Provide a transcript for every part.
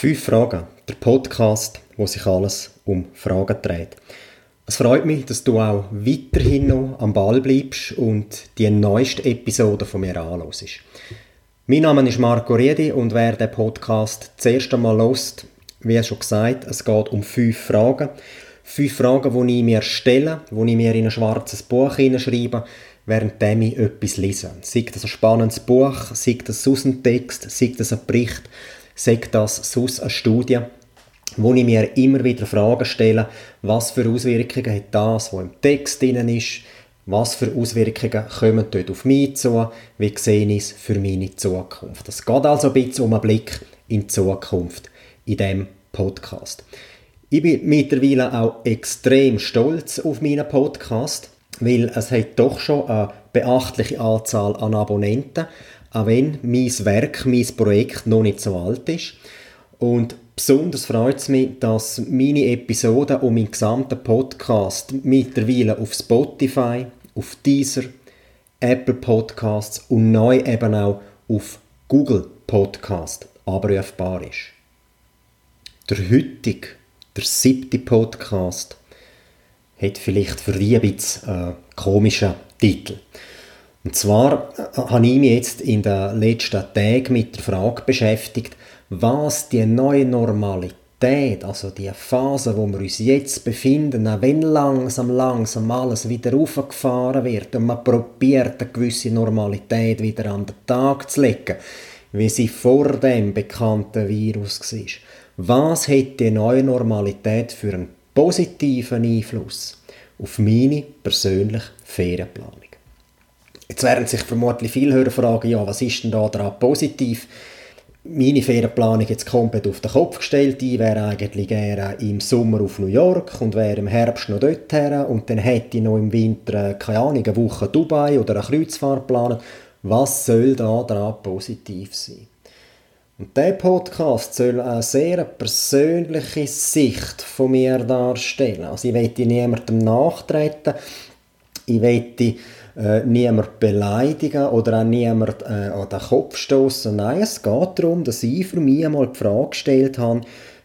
Fünf Fragen, der Podcast, wo sich alles um Fragen dreht. Es freut mich, dass du auch weiterhin noch am Ball bleibst und die neueste Episode von mir anhörst. Mein Name ist Marco Riedi und wer den Podcast das erste Mal hört, wie schon gesagt, es geht um fünf Fragen. Fünf Fragen, die ich mir stelle, die ich mir in ein schwarzes Buch hineinschreibe, während ich etwas lese. Sei das ein spannendes Buch, sei das ein Text, sei das ein Bericht, sei das sonst eine Studie, wo ich mir immer wieder Fragen stelle, was für Auswirkungen hat das, was im Text drin ist, was für Auswirkungen kommen dort auf mich zu, wie sehe ich es für meine Zukunft. Es geht also ein bisschen um einen Blick in die Zukunft in diesem Podcast. Ich bin mittlerweile auch extrem stolz auf meinen Podcast, weil es hat doch schon eine beachtliche Anzahl an Abonnenten, auch wenn mein Werk, mein Projekt noch nicht so alt ist. Und besonders freut es mich, dass meine Episoden und mein gesamter Podcast mittlerweile auf Spotify, auf Deezer, Apple Podcasts und neu eben auch auf Google Podcast abrufbar ist. Der heutige, der siebte Podcast, hat vielleicht für dich ein bisschen einen komischen Titel. Und zwar äh, habe ich mich jetzt in den letzten Tagen mit der Frage beschäftigt, was die neue Normalität, also die Phase, wo wir uns jetzt befinden, auch wenn langsam, langsam alles wieder aufgefahren wird und man probiert, eine gewisse Normalität wieder an den Tag zu legen, wie sie vor dem bekannten Virus war. Was hat die neue Normalität für einen positiven Einfluss auf meine persönliche Ferienplanung? Jetzt werden sich vermutlich viele Hörer fragen, ja, was ist denn da daran positiv? Meine Ferienplanung jetzt komplett auf den Kopf gestellt. Ich wäre eigentlich gerne im Sommer auf New York und wäre im Herbst noch dort her und dann hätte ich noch im Winter, keine Ahnung, eine Woche Dubai oder eine Kreuzfahrt planen. Was soll da daran positiv sein? Und dieser Podcast soll eine sehr persönliche Sicht von mir darstellen. Also ich möchte niemandem nachtreten. Ich möchte äh, niemand beleidigen oder auch niemand äh, an den Kopf stoßen. Nein, es geht darum, dass ich für mich einmal die Frage gestellt habe,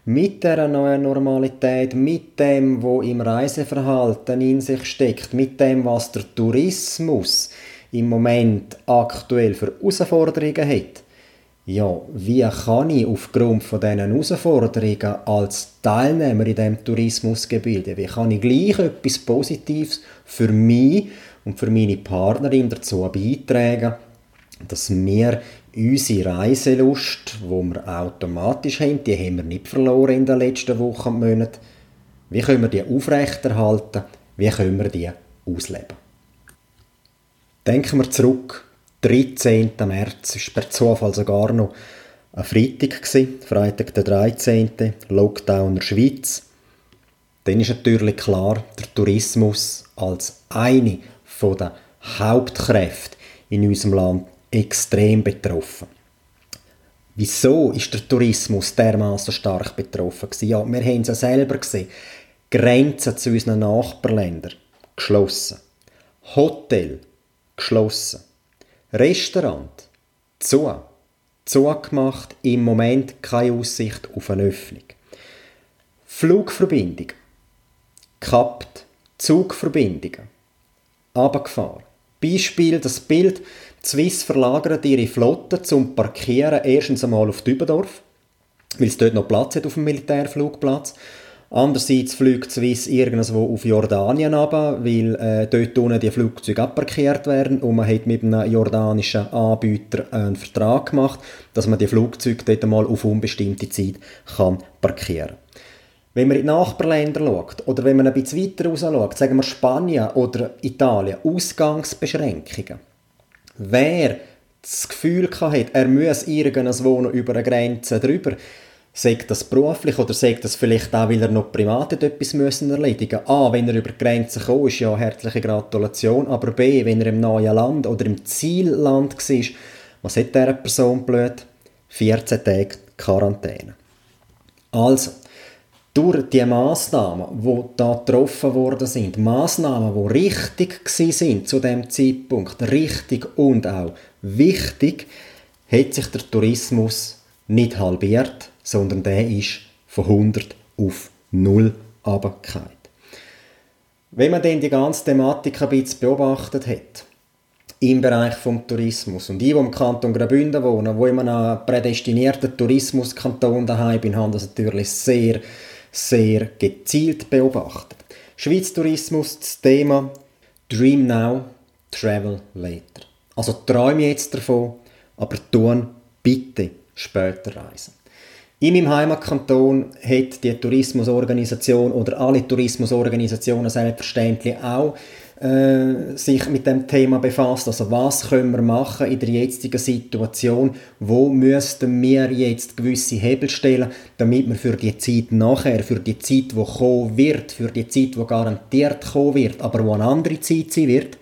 mit der neuen Normalität, mit dem, wo im Reiseverhalten in sich steckt, mit dem, was der Tourismus im Moment aktuell für Herausforderungen hat. Ja, wie kann ich aufgrund von diesen Herausforderungen als Teilnehmer in diesem Tourismusgebilde, wie kann ich gleich etwas Positives für mich und für meine Partnerin dazu beitragen, dass wir unsere Reiselust, die wir automatisch haben, die haben wir nicht verloren in den letzten Wochen und Monaten, wie können wir die aufrechterhalten, wie können wir die ausleben. Denken wir zurück, 13. März, war per Zufall sogar noch ein Freitag, Freitag der 13. Lockdown in der Schweiz. Dann ist natürlich klar, der Tourismus als eine von den Hauptkräften in unserem Land extrem betroffen. Wieso ist der Tourismus dermaßen stark betroffen Ja, wir haben es ja selber gesehen. Grenzen zu unseren Nachbarländern geschlossen. Hotel geschlossen. Restaurant zu. Zugemacht, im Moment keine Aussicht auf eine Öffnung. Flugverbindung kappt. Zugverbindungen runtergefahren. Beispiel das Bild, die Swiss verlagern ihre Flotte zum Parkieren erstens einmal auf Dübendorf, weil es dort noch Platz hat auf dem Militärflugplatz. Andererseits fliegt Swiss irgendwo auf Jordanien ab, weil äh, dort unten die Flugzeuge abparkiert werden und man hat mit einem jordanischen Anbieter einen Vertrag gemacht, dass man die Flugzeuge dort mal auf unbestimmte Zeit kann parkieren kann. Wenn man in die Nachbarländer schaut, oder wenn man ein bisschen weiter raus schaut, sagen wir Spanien oder Italien, Ausgangsbeschränkungen. Wer das Gefühl hat, er muss irgendwo noch über eine Grenze drüber, sagt das beruflich oder sagt das vielleicht auch, weil er noch privat etwas müssen erledigen A, wenn er über die Grenze kommt, ist ja herzliche Gratulation, aber B, wenn er im neuen Land oder im Zielland war, was hat dieser Person blöd? 14 Tage Quarantäne. Also, durch die Massnahmen, die da getroffen worden sind, Massnahmen, die richtig sind zu dem Zeitpunkt, richtig und auch wichtig, hat sich der Tourismus nicht halbiert, sondern der ist von 100 auf 0 runtergefallen. Wenn man dann die ganze Thematik ein bisschen beobachtet hat, im Bereich vom Tourismus. Und ich, wo im Kanton Graubünden wohne, wo ich in einem prädestinierten Tourismuskanton daheim bin, habe das natürlich sehr, sehr gezielt beobachtet. Schweiz Tourismus, das Thema Dream Now, Travel Later. Also träume jetzt davon, aber tun bitte später reisen. In meinem Heimatkanton hat die Tourismusorganisation oder alle Tourismusorganisationen selbstverständlich auch äh, sich mit dem Thema befasst. Also was können wir machen in der jetzigen Situation? Wo müssten wir jetzt gewisse Hebel stellen, damit wir für die Zeit nachher, für die Zeit, die kommen wird, für die Zeit, die garantiert kommen wird, aber wo eine andere Zeit sein wird,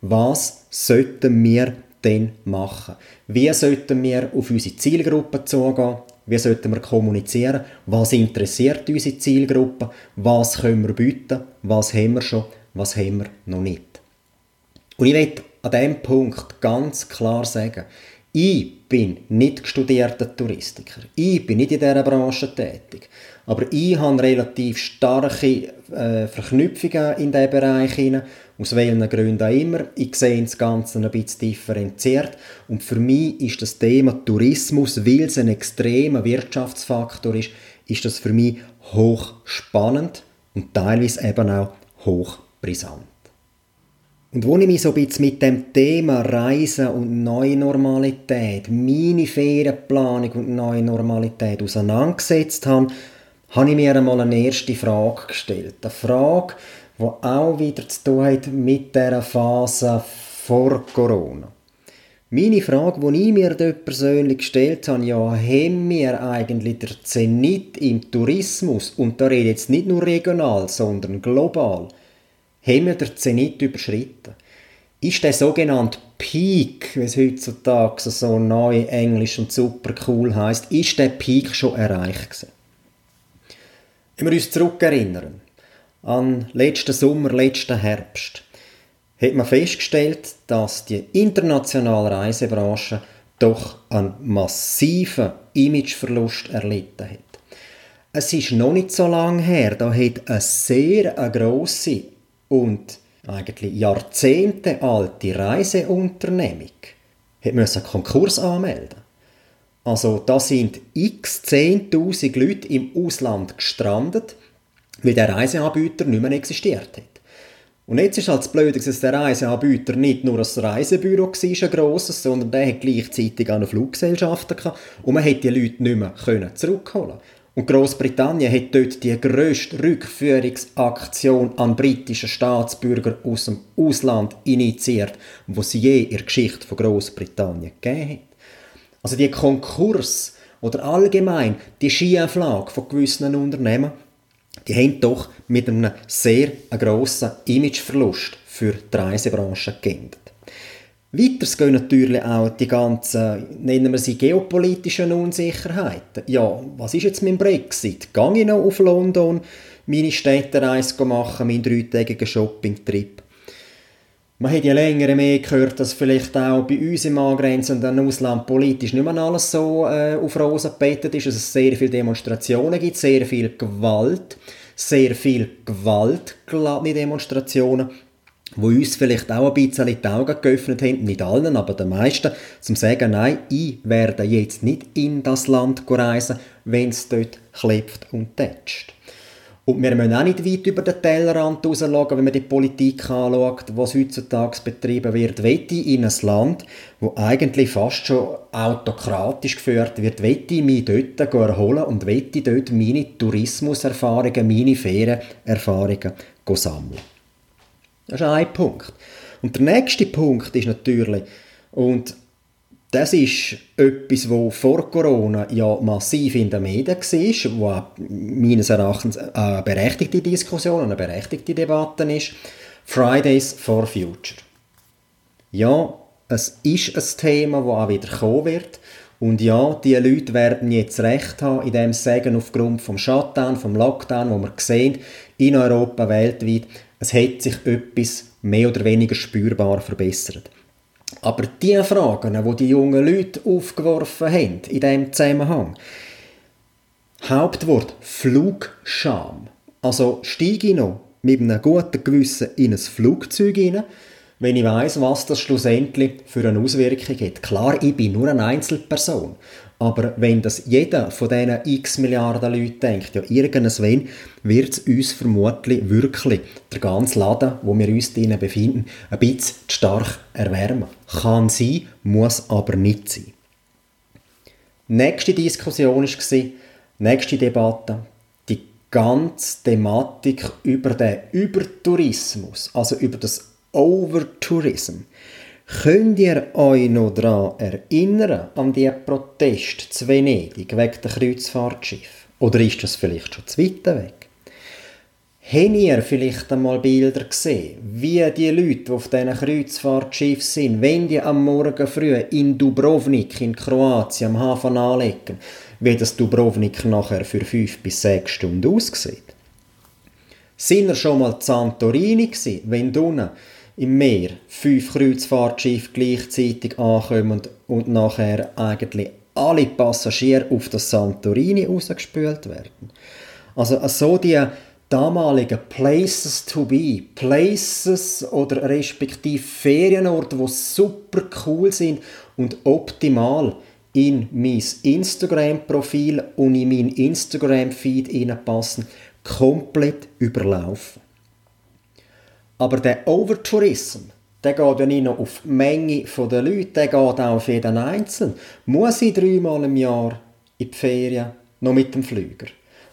was sollten wir denn machen? Wie sollten wir auf unsere Zielgruppe zugehen? Wie sollten wir kommunizieren? Was interessiert unsere Zielgruppe? Was können wir bieten? Was haben wir schon? Was haben wir noch nicht? Und ich möchte an diesem Punkt ganz klar sagen, ich bin nicht studierter Touristiker. Ich bin nicht in dieser Branche tätig. Aber ich habe relativ starke äh, Verknüpfungen in diesen Bereich aus welchen Gründen auch immer. Ich sehe das Ganze ein bisschen differenziert. Und für mich ist das Thema Tourismus, weil es ein extremer Wirtschaftsfaktor ist, ist das für mich hochspannend und teilweise eben auch hochbrisant. Und wo ich mich so ein bisschen mit dem Thema Reisen und neue Normalität, meine Ferienplanung und neue Normalität auseinandergesetzt habe, habe ich mir einmal eine erste Frage gestellt. Eine Frage, die auch wieder zu tun hat mit der Phase vor Corona. Meine Frage, die ich mir dort persönlich gestellt habe, ja, haben wir eigentlich der Zenit im Tourismus, und da rede ich jetzt nicht nur regional, sondern global, haben wir den Zenit überschritten. Ist der sogenannte Peak, wie es heutzutage so neu Englisch und super cool heißt, ist der Peak schon erreicht gewesen? Wenn wir uns zurückerinnern an letzten Sommer, letzten Herbst, hat man festgestellt, dass die internationale Reisebranche doch einen massiven Imageverlust erlitten hat. Es ist noch nicht so lange her, da hat eine sehr eine grosse und eigentlich Jahrzehnte alte Reiseunternehmung hat Konkurs anmelden. Also da sind x 10.000 Leute im Ausland gestrandet, weil der Reiseanbieter nicht mehr existiert hat. Und jetzt ist halt das Blöde, dass der Reiseanbieter nicht nur ein Reisebüro war, ein grosses, sondern der hat gleichzeitig auch eine Fluggesellschaft gehabt und man hätte die Leute nicht mehr zurückholen und Großbritannien hat dort die grösste Rückführungsaktion an britischen Staatsbürgern aus dem Ausland initiiert, wo sie je in der Geschichte von Großbritannien gegeben hat. Also die Konkurs oder allgemein die Schieflage von gewissen Unternehmen, die haben doch mit einem sehr grossen Imageverlust für die Reisebranche geendet. Weiter gehen natürlich auch die ganzen, nennen wir sie geopolitischen Unsicherheiten. Ja, was ist jetzt mein Brexit? Gehe ich noch auf London, meine Städtereise machen, meinen dreitägigen Shopping-Trip? Man hat ja länger mehr gehört, dass vielleicht auch bei uns im angrenzenden Ausland politisch nicht mehr alles so äh, auf Rosen gebettet ist, dass es sehr viele Demonstrationen gibt, sehr viel Gewalt, sehr viel gewaltgeladene Demonstrationen wo uns vielleicht auch ein bisschen die Augen geöffnet haben, nicht allen, aber den meisten, zum sagen, nein, ich werde jetzt nicht in das Land reisen, wenn es dort klebt und tätscht. Und wir müssen auch nicht weit über den Tellerrand rausschauen, wenn man die Politik anschaut, was heutzutage betrieben wird. Wette in ein Land, wo eigentlich fast schon autokratisch geführt wird, wette ich mich dort erholen und wette dort meine Tourismuserfahrungen, meine Ferienerfahrungen sammeln. Das ist ein Punkt. Und der nächste Punkt ist natürlich, und das ist etwas, was vor Corona ja massiv in den Medien war, wo meines Erachtens eine berechtigte Diskussion, eine berechtigte Debatte ist. Fridays for Future. Ja, es ist ein Thema, das auch wieder kommen wird. Und ja, die Leute werden jetzt Recht haben, in dem Sagen aufgrund vom Shutdown, vom Lockdown, wo wir sehen, in Europa, weltweit, es hat sich etwas mehr oder weniger spürbar verbessert. Aber die Fragen, die die jungen Leute aufgeworfen haben in diesem Zusammenhang, Hauptwort Flugscham. Also steige ich noch mit einem guten Gewissen in ein Flugzeug hinein, wenn ich weiß, was das schlussendlich für eine Auswirkung hat. Klar, ich bin nur eine Einzelperson. Aber wenn das jeder von diesen x Milliarden Leuten denkt, ja, irgendwann wird es uns vermutlich wirklich der ganze Laden, wo wir uns drinnen befinden, ein bisschen stark erwärmen. Kann sein, muss aber nicht sein. Nächste Diskussion war, nächste Debatte, die ganze Thematik über den Übertourismus, also über das Overtourism. Könnt ihr euch noch daran erinnern, an die Proteste zu Venedig wegen der Kreuzfahrtschiff? Oder ist das vielleicht schon zu weit weg? Habt ihr vielleicht einmal Bilder gesehen, wie die Leute, die auf diesen Kreuzfahrtschiff sind, wenn die am Morgen früh in Dubrovnik in Kroatien am Hafen anlegen, wie das Dubrovnik nachher für fünf bis sechs Stunden aussieht? Sind ihr schon mal in Santorini gewesen, wenn unten im Meer fünf Kreuzfahrtschiffe gleichzeitig ankommen und nachher eigentlich alle Passagiere auf das Santorini rausgespült werden? Also so die damaligen Places to be, Places oder respektive Ferienorte, die super cool sind und optimal in mein Instagram-Profil und in meinen Instagram-Feed passen, komplett überlaufen. Aber der Overtourism, der geht ja nicht nur auf die Menge der Leute, der geht auch auf jeden Einzelnen. Muss ich dreimal im Jahr in die Ferien noch mit dem Flüger?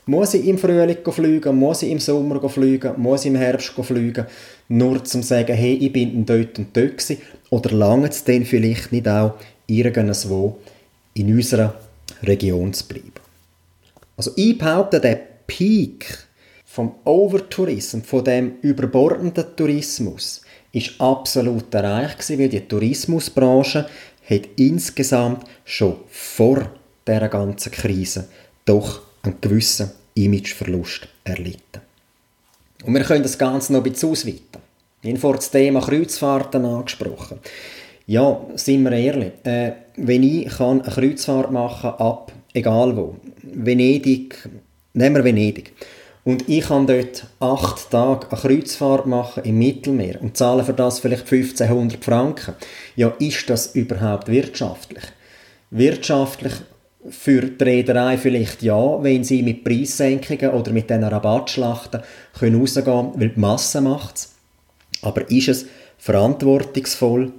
Muss ich im Frühling fliegen? Muss ich im Sommer fliegen? Muss ich im Herbst fliegen? Nur zum sagen, hey, ich bin dort und dort gewesen. Oder lange es denn vielleicht nicht auch irgendwo in unserer Region zu bleiben? Also ich behaupte, der Peak vom Overtourismus, von dem überbordenden Tourismus, ist absolut erreicht gewesen, weil die Tourismusbranche hat insgesamt schon vor dieser ganzen Krise doch einen gewissen Imageverlust erlitten. Und wir können das Ganze noch ein bisschen ausweiten. Ich habe vorhin das Thema Kreuzfahrten angesprochen. Ja, sind wir ehrlich, äh, wenn ich kann eine Kreuzfahrt machen ab, egal wo, Venedig, nehmen wir Venedig, und ich kann dort acht Tage eine Kreuzfahrt machen im Mittelmeer und zahle für das vielleicht 1500 Franken. Ja, ist das überhaupt wirtschaftlich? Wirtschaftlich für die Reederei vielleicht ja, wenn sie mit Preissenkungen oder mit diesen Rabattschlachten können rausgehen weil die Masse macht es. Aber ist es verantwortungsvoll?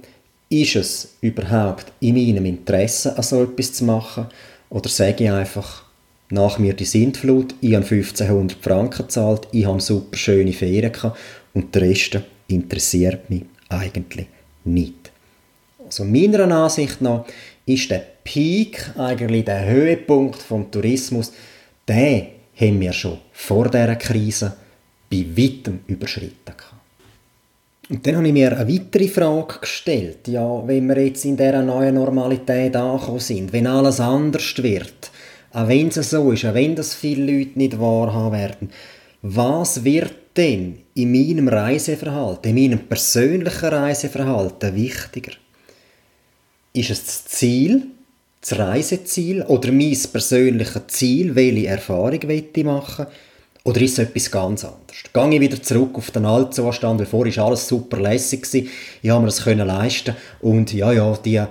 Ist es überhaupt in meinem Interesse, so etwas zu machen? Oder sage ich einfach, nach mir die Sintflut, ich habe 1500 Franken gezahlt, ich habe super schöne Ferien gehabt und der Rest interessiert mich eigentlich nicht. Also meiner Ansicht nach ist der Peak, eigentlich der Höhepunkt vom Tourismus, den haben wir schon vor dieser Krise bei weitem überschritten. Und dann habe ich mir eine weitere Frage gestellt. Ja, wenn wir jetzt in dieser neuen Normalität angekommen sind, wenn alles anders wird, auch wenn es so ist, auch wenn das viele Leute nicht wahrhaben werden, was wird denn in meinem Reiseverhalten, in meinem persönlichen Reiseverhalten wichtiger? Ist es das Ziel, das Reiseziel oder mein persönliches Ziel, welche Erfahrung ich machen oder ist es etwas ganz anderes? Gehe ich wieder zurück auf den Altzustand, weil vorher war alles super lässig, ich habe mir das leisten und ja, ja, die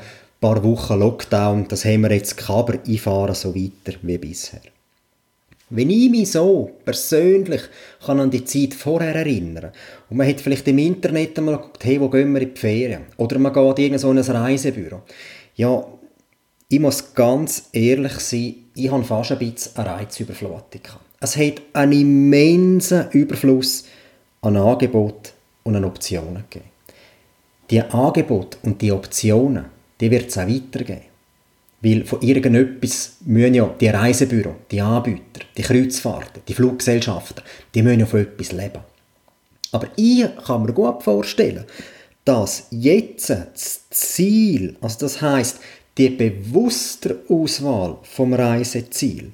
paar Wochen Lockdown, das haben wir jetzt gehabt, aber ich fahre so weiter wie bisher. Wenn ich mich so persönlich kann an die Zeit vorher erinnern und man hat vielleicht im Internet einmal geguckt, hey, wo gehen wir in die Ferien? Oder man geht in so ein Reisebüro. Ja, ich muss ganz ehrlich sein, ich habe fast ein bisschen eine Reizüberflutung. Es hat einen immensen Überfluss an Angeboten und an Optionen gegeben. Die Angebote und die Optionen, die wird es auch weitergeben. Weil von irgendetwas müssen ja die Reisebüro, die Anbieter, die Kreuzfahrten, die Fluggesellschaften, die müssen ja von etwas leben. Aber ich kann mir gut vorstellen, dass jetzt das Ziel, also das heißt die bewusste Auswahl vom Reiseziel,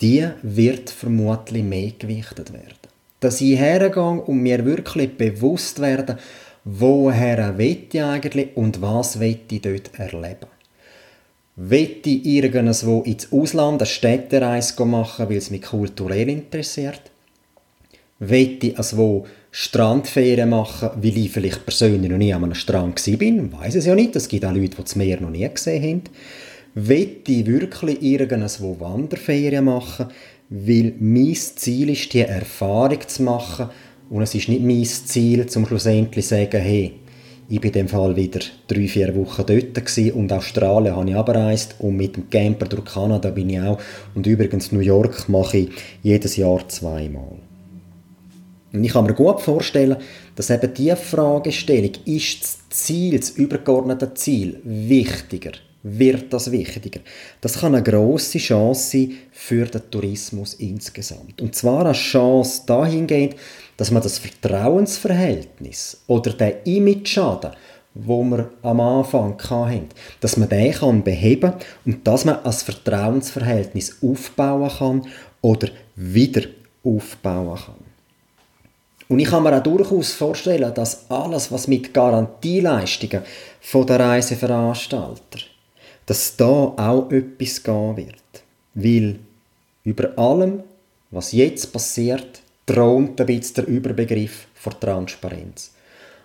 die wird vermutlich mehr gewichtet werden. Dass ich hergehe und mir wirklich bewusst werde, woher will ich eigentlich und was will ich dort erleben. Wette irgendwo ins Ausland eine Städtereise machen, weil es mich kulturell interessiert? Wette also Strandferien machen, weil ich vielleicht persönlich noch nie an einem Strand bin? Weiß es ja nicht. Es gibt auch Leute, die das Meer noch nie gesehen haben. Wette ich wirklich irgendwo Wanderferien machen, weil mein Ziel ist, die Erfahrung zu machen und es ist nicht mein Ziel, zum schlussendlich zu sagen, hey, ich bin in dem Fall wieder drei, vier Wochen dort gewesen und Australien habe ich abgereist und mit dem Camper durch Kanada bin ich auch. Und übrigens New York mache ich jedes Jahr zweimal. Und ich kann mir gut vorstellen, dass eben diese Fragestellung, ist das Ziel, das übergeordnete Ziel, wichtiger, wird das wichtiger. Das kann eine grosse Chance sein für den Tourismus insgesamt. Und zwar eine Chance dahingehend, dass man das Vertrauensverhältnis oder den Image-Schaden, wo wir am Anfang hatten, dass man den kann beheben und dass man ein Vertrauensverhältnis aufbauen kann oder wieder aufbauen kann. Und ich kann mir auch durchaus vorstellen, dass alles, was mit Garantieleistungen von der Reiseveranstalter, dass da auch etwas gehen wird. Weil über allem, was jetzt passiert, thront ein bisschen der Überbegriff von Transparenz.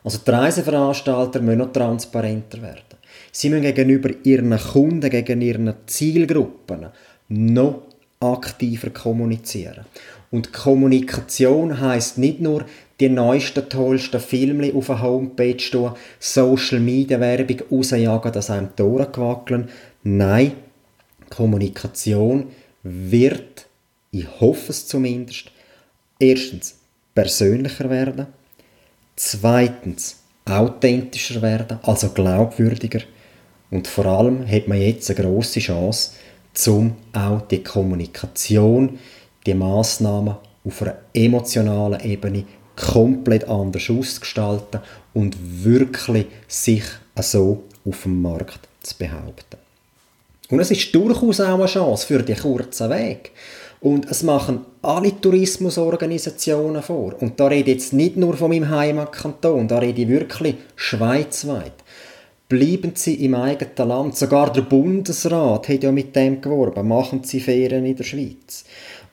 Also die Reiseveranstalter müssen noch transparenter werden. Sie müssen gegenüber ihren Kunden, gegen ihren Zielgruppen noch aktiver kommunizieren. Und Kommunikation heißt nicht nur die neuesten, tollsten Filme auf der Homepage stehen, Social Media Werbung rausjagen, dass einem die Ohren wackeln. Nein, Kommunikation wird, ich hoffe es zumindest, erstens persönlicher werden, zweitens authentischer werden, also glaubwürdiger und vor allem hat man jetzt eine große Chance, um auch die Kommunikation, die Maßnahmen auf einer emotionalen Ebene komplett anders auszugestalten und wirklich sich so auf dem Markt zu behaupten. Und es ist durchaus auch eine Chance für die kurzen Weg. Und es machen alle Tourismusorganisationen vor. Und da rede ich jetzt nicht nur von meinem Heimatkanton, da rede ich wirklich schweizweit. Bleiben Sie im eigenen Land. Sogar der Bundesrat hat ja mit dem geworben. Machen Sie Ferien in der Schweiz.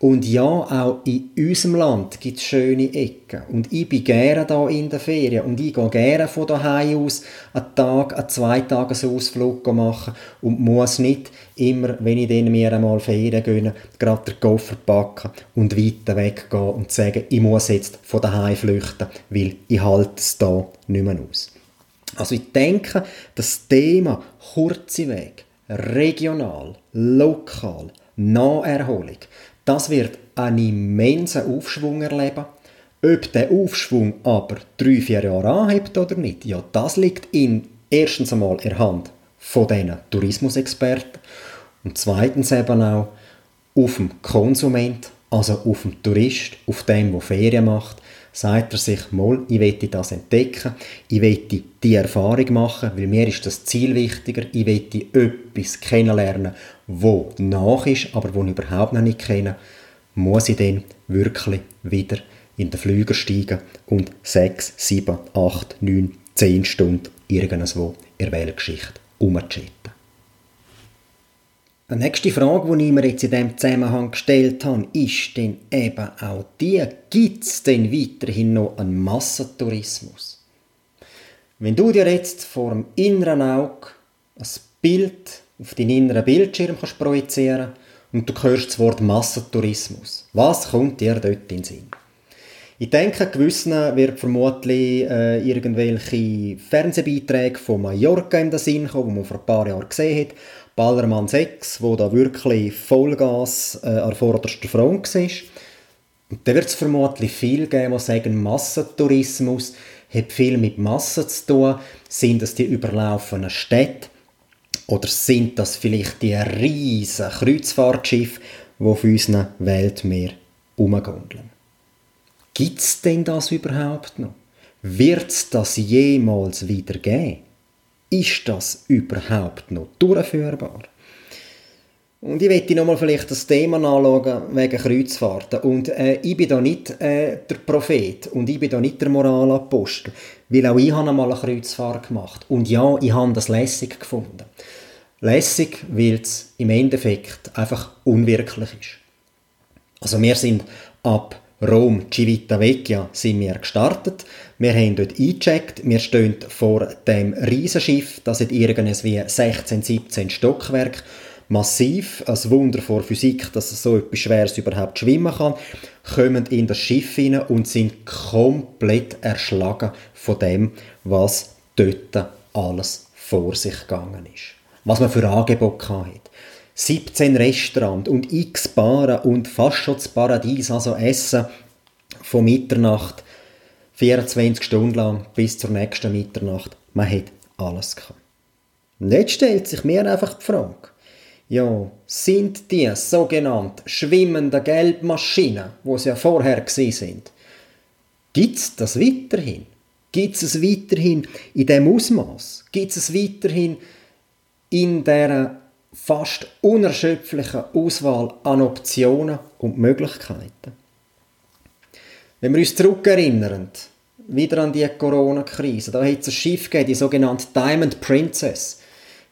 Und ja, auch in unserem Land gibt es schöne Ecken. Und ich bin gerne da in der Ferien. Und ich gehe gerne von daheim aus einen Tag, einen Zweitagesausflug machen. Und muss nicht immer, wenn ich dann mir einmal Ferien gönne, gerade den Koffer packen und weiter weggehen und sagen, ich muss jetzt von daheim flüchten, weil ich halte es da nicht mehr aus. Also ich denke, das Thema kurze Weg, regional, lokal, Naherholung, das wird einen immensen Aufschwung erleben. Ob der Aufschwung aber drei, vier Jahre anhebt oder nicht, ja, das liegt in erstens einmal in der Hand von diesen Tourismusexperten und zweitens eben auch auf dem Konsument, also auf dem Tourist, auf dem, der Ferien macht, sagt er sich mal, ich möchte das entdecken, ich möchte die Erfahrung machen, weil mir ist das Ziel wichtiger, ich möchte etwas kennenlernen, wo nach ist, aber wo ich überhaupt noch nicht kenne, muss ich dann wirklich wieder in den Flüger steigen und sechs, sieben, acht, neun, zehn Stunden irgendwo in der Weltgeschichte umchatten. Die nächste Frage, die ich mir jetzt in diesem Zusammenhang gestellt habe, ist dann eben auch die, gibt es denn weiterhin noch einen Massentourismus? Wenn du dir jetzt vor dem inneren Auge ein Bild auf deinen inneren Bildschirm kannst projizieren und du hörst das Wort Massentourismus, was kommt dir dort in den Sinn? Ich denke, gewissen wird vermutlich äh, irgendwelche Fernsehbeiträge von Mallorca in den Sinn kommen, die man vor ein paar Jahren gesehen hat, Ballermann 6, wo da wirklich Vollgas äh, an vorderster Front war. Und da wird es vermutlich viel geben, die sagen, Massentourismus hat viel mit Massen zu tun. Sind das die überlaufenden Städte? Oder sind das vielleicht die riesen Kreuzfahrtschiffe, die auf unserem Weltmeer umgondeln? Gibt es denn das überhaupt noch? Wird es das jemals wieder geben? Ist das überhaupt noch durchführbar? Und ich möchte nochmal vielleicht das Thema anschauen wegen Kreuzfahrten. Und äh, ich bin da nicht äh, der Prophet und ich bin da nicht der Moralapostel, weil auch ich habe einmal eine Kreuzfahrt gemacht. Und ja, ich habe das lässig gefunden. Lässig, weil es im Endeffekt einfach unwirklich ist. Also wir sind ab Rom, Civitavecchia sind wir gestartet. Wir haben dort eingecheckt. Wir stehen vor dem Riesenschiff. Das hat irgendwie 16, 17 Stockwerk. Massiv. Ein Wunder vor Physik, dass es so etwas Schweres überhaupt schwimmen kann. Kommen in das Schiff hinein und sind komplett erschlagen von dem, was dort alles vor sich gegangen ist. Was man für Angebot hatte. 17 Restaurants und x Baren und fast schon das Paradies, also Essen von Mitternacht, 24 Stunden lang bis zur nächsten Mitternacht. Man hat alles gehabt. Und jetzt stellt sich mir einfach die Frage, ja, sind die sogenannten schwimmenden Geldmaschinen, wo sie ja vorher sind, gibt es das weiterhin? Gibt es weiterhin in dem Ausmaß? Gibt es weiterhin in der fast unerschöpflichen Auswahl an Optionen und Möglichkeiten. Wenn wir uns zurückerinnern, wieder an die Corona-Krise, da hat es ein Schiff gegeben, die sogenannte Diamond Princess.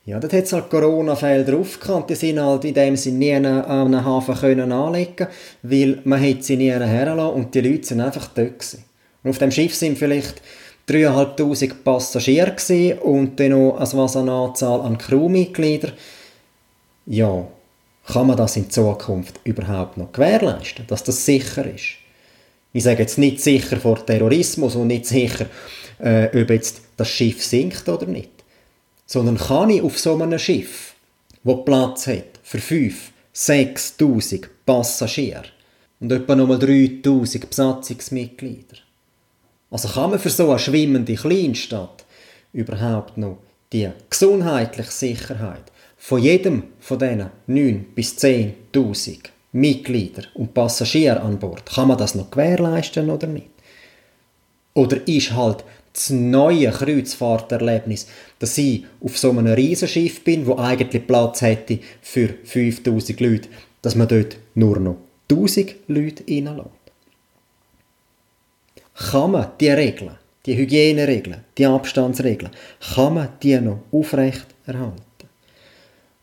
Ja, dort hat es halt Corona-Fälle drauf die sind halt in dem Sinne nie an einen Hafen können anlegen weil man hat sie nie hergelassen und die Leute sind einfach dort gewesen. Und auf dem Schiff sind vielleicht 3'500 Passagiere und dann noch eine Anzahl an Crewmitgliedern ja, kann man das in Zukunft überhaupt noch gewährleisten, dass das sicher ist? Ich sage jetzt nicht sicher vor Terrorismus und nicht sicher, äh, ob jetzt das Schiff sinkt oder nicht. Sondern kann ich auf so einem Schiff, wo Platz hat für 5, 6'000 Passagiere und etwa nochmal 3'000 Besatzungsmitglieder. Also kann man für so eine schwimmende Kleinstadt überhaupt noch die gesundheitliche Sicherheit von jedem von diesen 9 bis 10.000 Mitglieder und Passagieren an Bord, kann man das noch gewährleisten oder nicht? Oder ist halt das neue Kreuzfahrterlebnis, dass ich auf so einem Riesenschiff bin, wo eigentlich Platz hätte für 5000 Leute, dass man dort nur noch 1000 Leute reinlässt? Kann man die Regeln, die Hygieneregeln, die Abstandsregeln, kann man die noch aufrecht erhalten?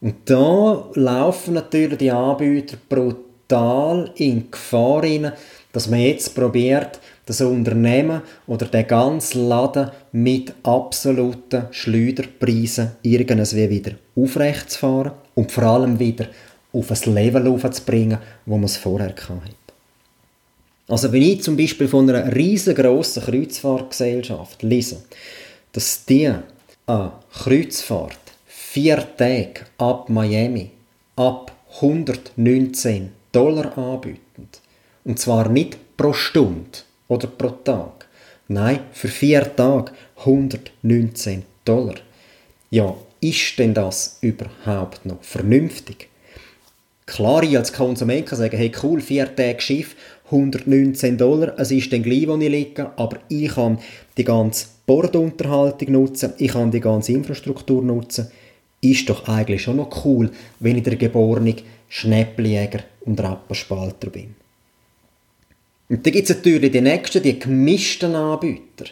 Und da laufen natürlich die Anbieter brutal in Gefahr rein, dass man jetzt probiert, das Unternehmen oder den ganzen Laden mit absoluten Schleuderpreisen irgendwie wieder aufrechtzufahren und vor allem wieder auf ein Level aufzubringen, wo man es vorher hatte. Also wenn ich zum Beispiel von einer riesengroßen Kreuzfahrtgesellschaft lese, dass die eine Kreuzfahrt vier Tage ab Miami ab 119 Dollar anbieten. Und zwar nicht pro Stunde oder pro Tag. Nein, für vier Tage 119 Dollar. Ja, ist denn das überhaupt noch vernünftig? Klar, ich als Konsument kann sagen, hey cool, vier Tage Schiff, 119 Dollar, es ist dann gleich, wo ich liege, aber ich kann die ganze Bordunterhaltung nutzen, ich kann die ganze Infrastruktur nutzen, ist doch eigentlich schon noch cool, wenn ich der geborene Schnäppeljäger und Rappenspalter bin. Und dann gibt es natürlich die nächsten, die gemischten Anbieter.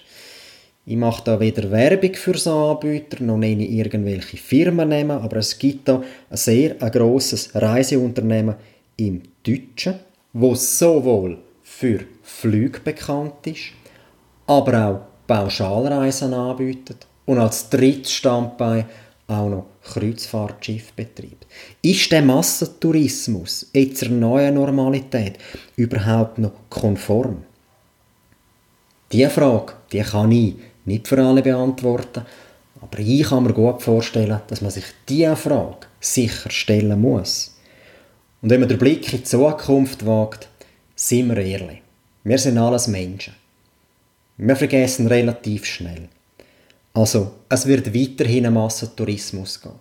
Ich mache da weder Werbung für so Anbieter, noch nenne ich irgendwelche Firmen aber es gibt da ein sehr ein grosses Reiseunternehmen im Deutschen, wo sowohl für Flüge bekannt ist, aber auch Pauschalreisen anbietet und als drittes Standbein auch noch Kreuzfahrtschiff betreibt. Ist der Massentourismus jetzt zur neuen Normalität überhaupt noch konform? Diese Frage, die kann ich nicht für alle beantworten, aber ich kann mir gut vorstellen, dass man sich diese Frage sicher stellen muss. Und wenn man den Blick in die Zukunft wagt, sind wir ehrlich. Wir sind alles Menschen. Wir vergessen relativ schnell. Also, es wird weiterhin ein Massentourismus gehen.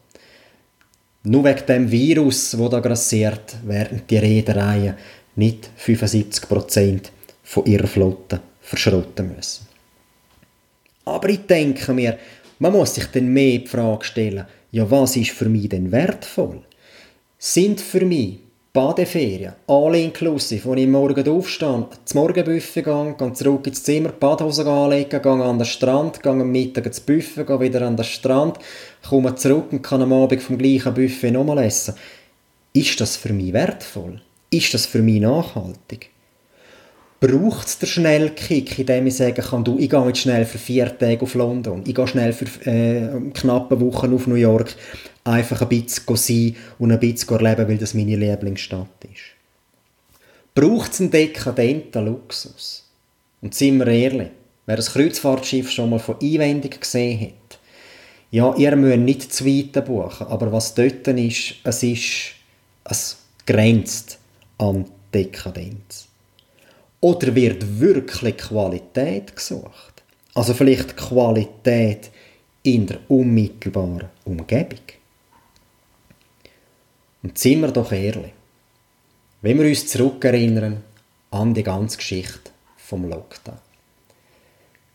Nur wegen dem Virus, wo da grassiert, werden die Reedereien nicht 75% von ihrer Flotte verschrotten müssen. Aber ich denke mir, man muss sich dann mehr die Frage stellen, ja, was ist für mich denn wertvoll? Sind für mich Badeferien, all inclusive, wo ich morgen aufstehe, zum Morgenbuffet gehe, gehe zurück ins Zimmer, die Badhose anlegen, gehe an den Strand, gehe am Mittag ins Buffet, gehe wieder an den Strand, komme zurück und kann am Abend vom gleichen Buffet nochmal essen. Ist das für mich wertvoll? Ist das für mich nachhaltig? Braucht es den Schnellkick, indem ich sagen kann, du, ich gehe jetzt schnell für vier Tage auf London, ich gehe schnell für äh, knappe Wochen auf New York, einfach ein bisschen sein und ein bisschen erleben, weil das meine Lieblingsstadt ist. Braucht es einen dekadenten Luxus? Und sind wir ehrlich, wer das Kreuzfahrtschiff schon mal von Einwendung gesehen hat, ja, ihr müsst nicht zu buchen, aber was dort ist, es ist, es grenzt an Dekadenz. Oder wird wirklich Qualität gesucht? Also vielleicht Qualität in der unmittelbaren Umgebung. Und sind wir doch ehrlich, wenn wir uns zurückerinnern an die ganze Geschichte vom Lockdown.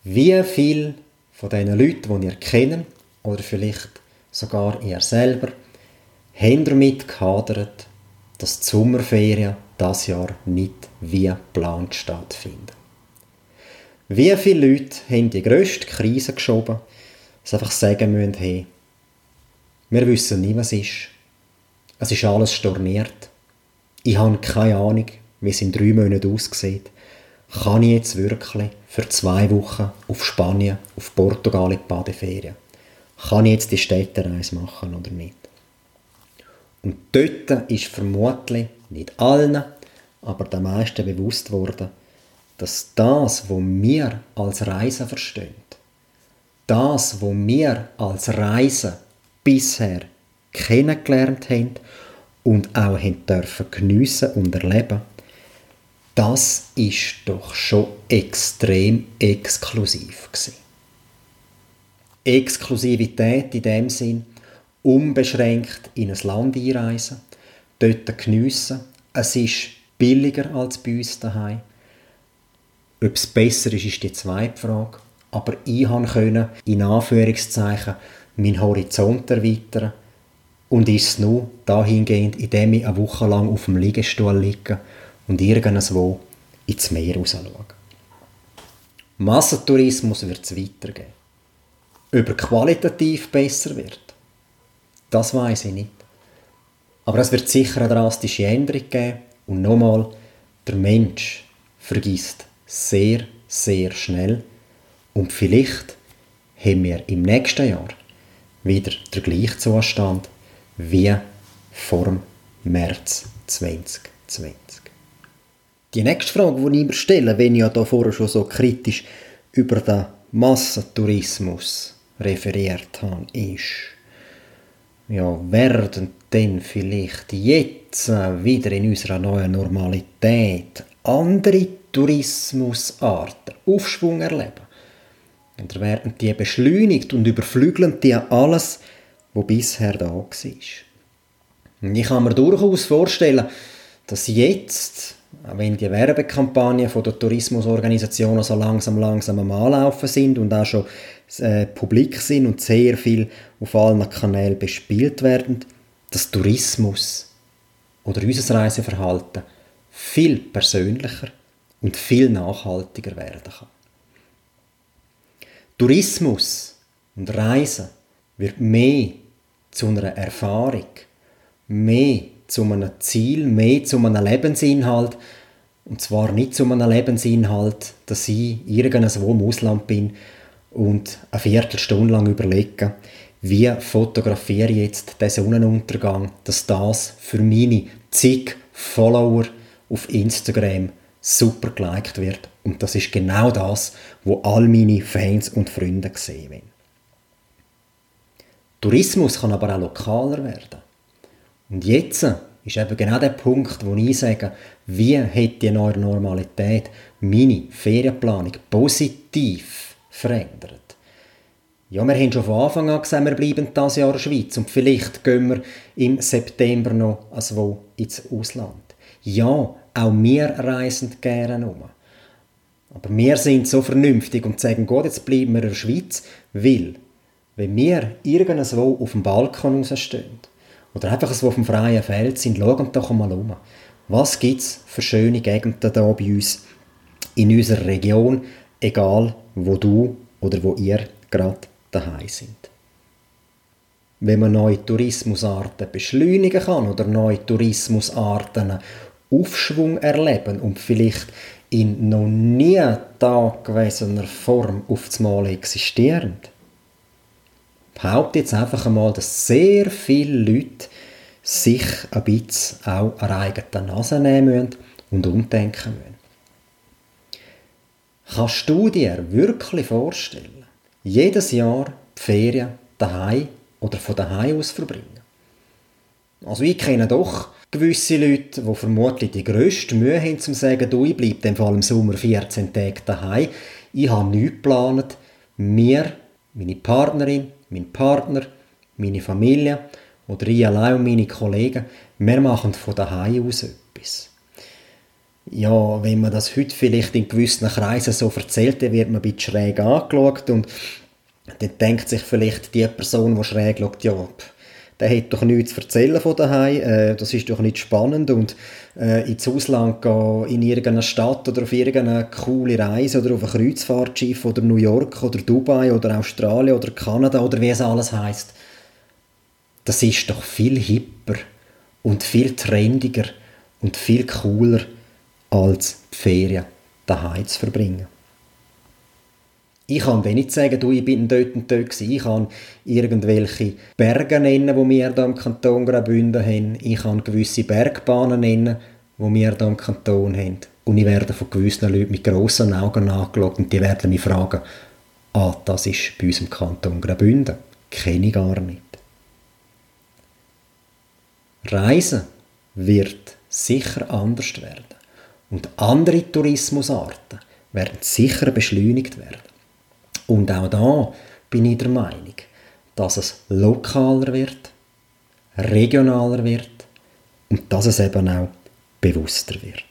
Wie viele von diesen Leuten, die ihr kennt, oder vielleicht sogar ihr selber, haben damit gehadert, dass die Sommerferien das Jahr nicht wie geplant stattfinden. Wie viele Leute haben die grösste Krise geschoben, dass sie einfach sagen müssen, hey, wir wissen nicht, was ist. Es ist alles storniert. Ich habe keine Ahnung, wie es in drei Monaten aussieht. Kann ich jetzt wirklich für zwei Wochen auf Spanien, auf Portugal in die Badeferien? Kann ich jetzt die Städtereise machen oder nicht? Und dort ist vermutlich nicht allen, aber den meisten bewusst worden, dass das, was wir als Reisen verstehen, das, was wir als Reisen bisher kennengelernt haben und auch dürfen geniessen und erleben, das ist doch schon extrem exklusiv gewesen. Exklusivität in dem Sinn, unbeschränkt in ein Land einreisen, dort geniessen. Es ist billiger als bei uns daheim. Ob es besser ist, ist die zweite Frage. Aber ich konnte, in Anführungszeichen, meinen Horizont erweitern und ist es nur dahingehend, indem ich eine Woche lang auf dem Liegestuhl liege und irgendwo ins Meer raus schaue. Massentourismus wird es weitergehen. Ob er qualitativ besser wird, das weiß ich nicht. Aber es wird sicher eine drastische Änderung geben. Und nochmal, der Mensch vergisst sehr, sehr schnell. Und vielleicht haben wir im nächsten Jahr wieder den gleichen Zustand wie vor März 2020. Die nächste Frage, die ich mir stelle, wenn ich ja da vorher schon so kritisch über den Massentourismus referiert habe, ist, ja, werden denn vielleicht jetzt wieder in unserer neuen Normalität andere Tourismusarten Aufschwung erleben? Oder werden die beschleunigt und überflügeln die alles, was bisher da war? Und ich kann mir durchaus vorstellen, dass jetzt, wenn die Werbekampagnen von der Tourismusorganisationen so langsam langsam am Anlaufen sind und auch schon äh, publik sind und sehr viel auf allen Kanälen bespielt werden, dass Tourismus oder unser Reiseverhalten viel persönlicher und viel nachhaltiger werden kann. Tourismus und Reisen wird mehr zu einer Erfahrung, mehr zu einem Ziel, mehr zu einem Lebensinhalt. Und zwar nicht zu einem Lebensinhalt, dass ich irgendwo im Ausland bin und eine Viertelstunde lang überlege, wie fotografiere ich jetzt den Sonnenuntergang, dass das für meine zig Follower auf Instagram super geliked wird. Und das ist genau das, wo all meine Fans und Freunde sehen wollen. Tourismus kann aber auch lokaler werden. Und jetzt ist eben genau der Punkt, wo ich sage, wie hat die neue Normalität meine Ferienplanung positiv verändert. Ja, wir haben schon von Anfang an gesagt, wir bleiben dieses Jahr in der Schweiz und vielleicht gehen wir im September noch also ins Ausland. Ja, auch wir reisen gerne um. Aber wir sind so vernünftig und sagen, gut, jetzt bleiben wir in der Schweiz, weil wenn wir irgendwo auf dem Balkon rausstehen oder einfach so auf dem freien Feld sind, schauen doch einmal um. Was gibt es für schöne Gegenden hier bei uns in unserer Region, egal wo du oder wo ihr gerade daheim sind. Wenn man neue Tourismusarten beschleunigen kann oder neue Tourismusarten Aufschwung erleben und vielleicht in noch nie dagewesener Form auf das Mal existierend, behaupte jetzt einfach einmal, dass sehr viele Leute sich ein bisschen auch an eigene Nase nehmen müssen und umdenken müssen. Kannst du dir wirklich vorstellen, jedes Jahr die Ferien daheim oder von daheim aus verbringen? Also ich kenne doch gewisse Leute, die vermutlich die grösste Mühe haben, zu sagen, du, ich bleibe im Fall im Sommer 14 Tage daheim. Ich habe nichts geplant. Mir, meine Partnerin, mein Partner, meine Familie oder ich allein und meine Kollegen, wir machen von daheim aus etwas. Ja, wenn man das heute vielleicht in gewissen Kreisen so erzählt, dann wird man ein bisschen schräg angeschaut und dann denkt sich vielleicht die Person, die schräg schaut, ja, der hat doch nichts zu erzählen von daheim, äh, das ist doch nicht spannend und äh, ins Ausland gehen, in irgendeine Stadt oder auf irgendeine coole Reise oder auf ein Kreuzfahrtschiff oder New York oder Dubai oder Australien oder Kanada oder wie es alles heißt, das ist doch viel hipper und viel trendiger und viel cooler als die Ferien daheim zu verbringen. Ich kann nicht sagen, du, ich bin dort und dort gewesen. Ich kann irgendwelche Berge nennen, die wir hier im Kanton Graubünden haben. Ich kann gewisse Bergbahnen nennen, die wir hier im Kanton haben. Und ich werde von gewissen Leuten mit grossen Augen angeschaut und die werden mich fragen, ah, das ist bei uns im Kanton Graubünden. Kenne ich gar nicht. Reisen wird sicher anders werden. Und andere Tourismusarten werden sicher beschleunigt werden. Und auch da bin ich der Meinung, dass es lokaler wird, regionaler wird und dass es eben auch bewusster wird.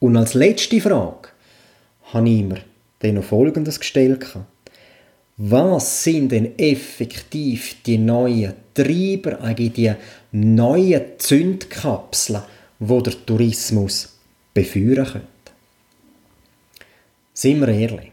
Und als letzte Frage habe ich mir dann noch Folgendes gestellt. Was sind denn effektiv die neuen Treiber, eigentlich die neuen Zündkapseln, wo der Tourismus befeuern könnte. Sind wir ehrlich,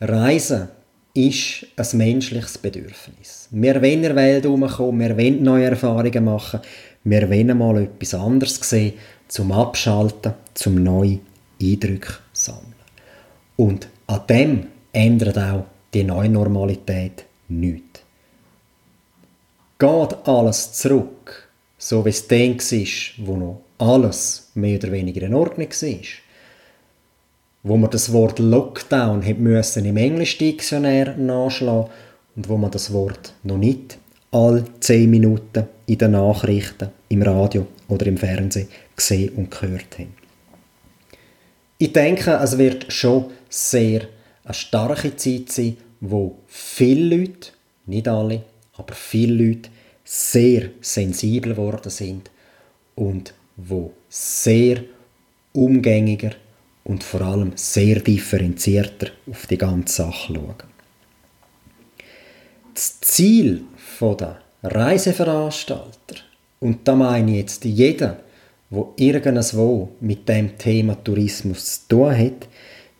Reisen ist ein menschliches Bedürfnis. Wir wollen in der Welt herumkommen, wir wollen neue Erfahrungen machen, wir wollen mal etwas anderes sehen, zum Abschalten, zum neue Eindrücke sammeln. Und an dem ändert auch die neue Normalität nichts. Geht alles zurück so wie es dann war, wo noch alles mehr oder weniger in Ordnung war. Wo man das Wort Lockdown müssen im Englisch-Diktionär nachschlagen und wo man das Wort noch nicht alle zehn Minuten in den Nachrichten, im Radio oder im Fernsehen gesehen und gehört haben. Ich denke, es wird schon sehr eine starke Zeit sein, wo viele Leute, nicht alle, aber viele Leute sehr sensibel geworden sind und wo sehr umgängiger und vor allem sehr differenzierter auf die ganze Sache schauen. Das Ziel der Reiseveranstalter, und da meine ich jetzt jeder, wo irgendwo mit dem Thema Tourismus zu tun hat,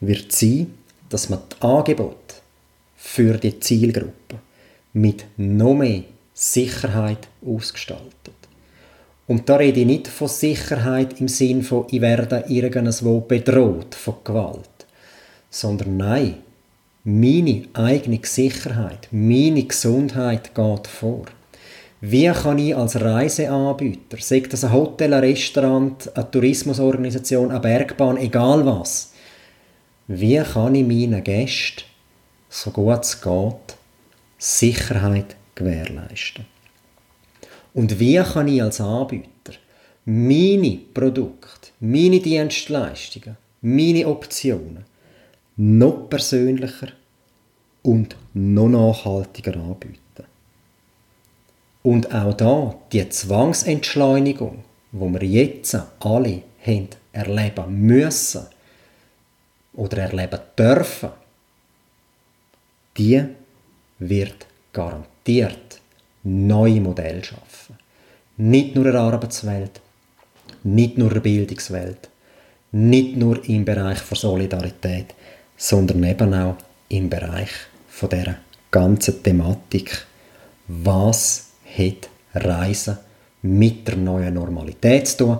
wird sein, dass man das Angebot für die Zielgruppe mit noch mehr Sicherheit ausgestaltet. Und da rede ich nicht von Sicherheit im Sinn von, ich werde irgendwo bedroht von Gewalt, sondern nein, meine eigene Sicherheit, meine Gesundheit geht vor. Wie kann ich als Reiseanbieter, sei das ein Hotel, ein Restaurant, eine Tourismusorganisation, eine Bergbahn, egal was, wie kann ich meinen Gästen, so gut es geht, Sicherheit gewährleisten. Und wie kann ich als Anbieter meine Produkte, meine Dienstleistungen, meine Optionen noch persönlicher und noch nachhaltiger anbieten? Und auch da die Zwangsentschleunigung, wo wir jetzt alle haben erleben müssen oder erleben dürfen, die wird garantiert garantiert neue Modelle schaffen. Nicht nur in der Arbeitswelt, nicht nur in der Bildungswelt, nicht nur im Bereich von Solidarität, sondern eben auch im Bereich von der ganzen Thematik, was hat Reisen mit der neuen Normalität zu tun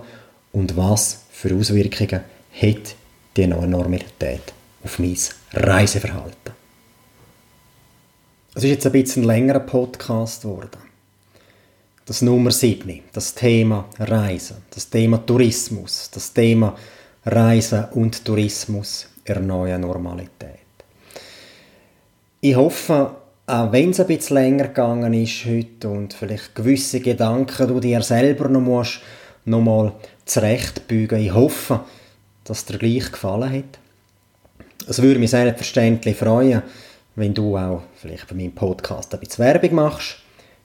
und was für Auswirkungen hat die neue Normalität auf mein Reiseverhalten. Es ist jetzt ein bisschen längerer Podcast geworden. Das Nummer 7, das Thema Reisen, das Thema Tourismus, das Thema Reisen und Tourismus in der neuen Normalität. Ich hoffe, auch wenn es ein bisschen länger gegangen ist heute und vielleicht gewisse Gedanken du dir selber noch musst, noch mal zurechtbügen. Ich hoffe, dass dir gleich gefallen hat. Es würde mich selbstverständlich freuen, wenn du auch vielleicht bei meinem Podcast ein bisschen Werbung machst.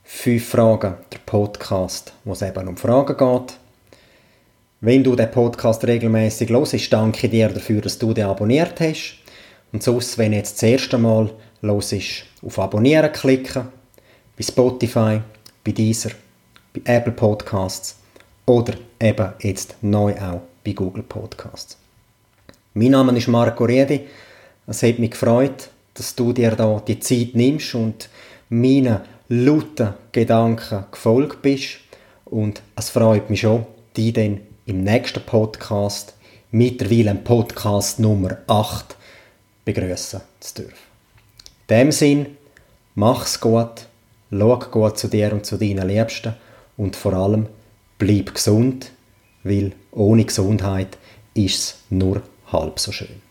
Fünf Fragen, der Podcast, wo es eben um Fragen geht. Wenn du den Podcast regelmäßig hörst, danke dir dafür, dass du den abonniert hast. Und sonst, wenn du jetzt das erste Mal hörst, auf Abonnieren klicken, bei Spotify, bei Deezer, bei Apple Podcasts oder eben jetzt neu auch bei Google Podcasts. Mein Name ist Marco Riedi. Es hat mich gefreut, dass du dir da die Zeit nimmst und meinen lauten Gedanken gefolgt bist. Und es freut mich schon, die dann im nächsten Podcast, mittlerweile Podcast Nummer 8, begrüßen zu dürfen. In dem Sinn, mach's gut, schau gut zu dir und zu deinen Liebsten und vor allem bleib gesund, weil ohne Gesundheit ist es nur halb so schön.